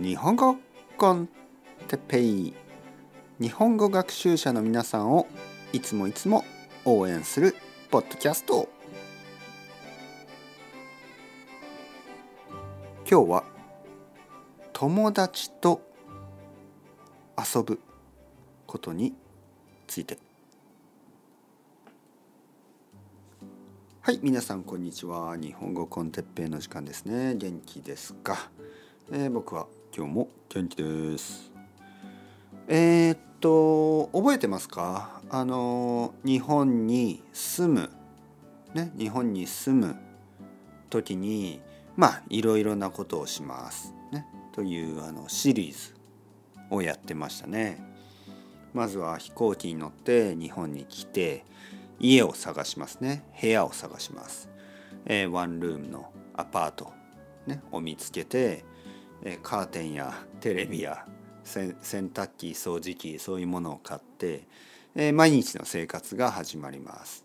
日本語コンテペイ。日本語学習者の皆さんをいつもいつも応援するポッドキャスト。今日は友達と遊ぶことについて。はい皆さんこんにちは。日本語コンテッペイの時間ですね。元気ですか、えー、僕は今日も元気です。えー、っと覚えてますか？あの日本に住むね日本に住む時にまあいろいろなことをしますねというあのシリーズをやってましたね。まずは飛行機に乗って日本に来て家を探しますね。部屋を探します、えー、ワンルームのアパート、ね、を見つけて、え、カーテンやテレビや洗濯機掃除機そういうものを買って、え、毎日の生活が始まります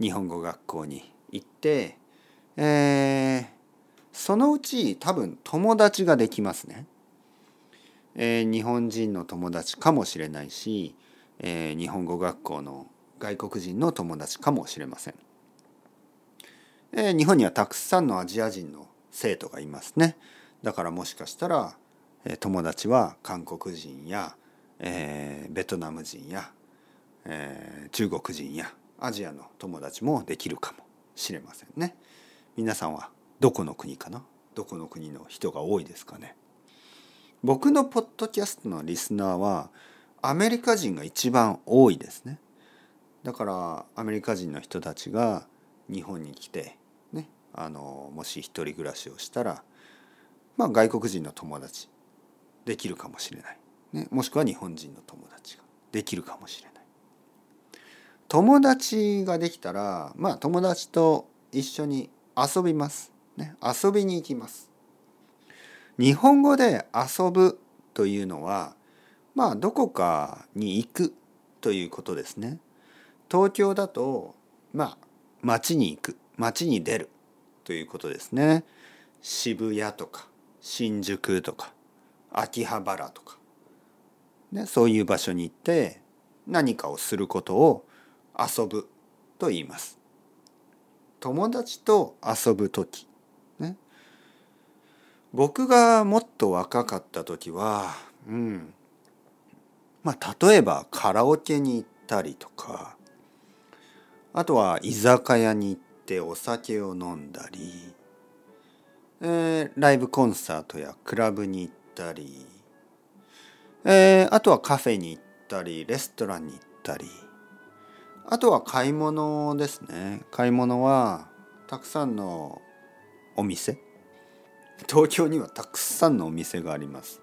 日本語学校に行って、えー、そのうち多分友達ができますね、えー、日本人の友達かもしれないし、えー、日本語学校の外国人の友達かもしれません。え、日本にはたくさんのアジア人の生徒がいますね。だからもしかしたら、友達は韓国人や、えー、ベトナム人や、えー、中国人やアジアの友達もできるかもしれませんね。皆さんはどこの国かな？どこの国の人が多いですかね？僕のポッドキャストのリスナーはアメリカ人が一番多いですね。だからアメリカ人の人たちが日本に来て、ね、あのもし一人暮らしをしたら、まあ、外国人の友達できるかもしれない、ね、もしくは日本人の友達ができるかもしれない。友達ができたらまあ友達と一緒に遊びます。ね、遊びに行きます。日本語で遊ぶというのはまあどこかに行くということですね。東京だとまあ街に行く街に出るということですね渋谷とか新宿とか秋葉原とか、ね、そういう場所に行って何かをすることを遊ぶと言います。友達と遊ぶ時ね。僕がもっと若かった時はうん。まあ例えばカラオケに行ったりとかあとは居酒屋に行ってお酒を飲んだり、えー、ライブコンサートやクラブに行ったり、えー、あとはカフェに行ったりレストランに行ったり。あとは買い物ですね。買い物はたくさんのお店。東京にはたくさんのお店があります、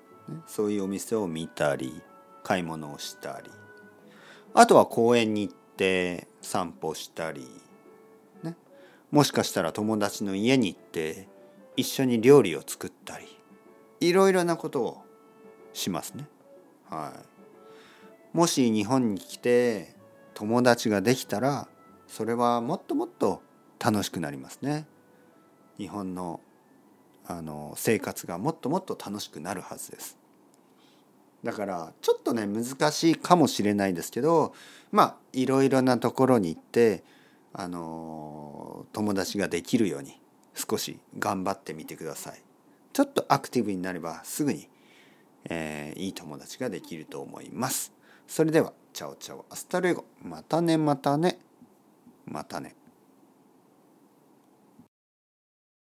そういうお店を見たり買い物をしたり。あとは公園に行って散歩したり、ね、もしかしたら友達の家に行って一緒に料理を作ったりいろいろなことをしますね。はい、もし日本に来て友達ができたらそれはもっともっと楽しくなりますね。日本のあの生活がもっともっと楽しくなるはずです。だからちょっとね難しいかもしれないですけどまあいろいろなところに行ってあの友達ができるように少し頑張ってみてください。ちょっとアクティブになればすぐに、えー、いい友達ができると思います。それでは chao chao hasta luego またねまたねまたね。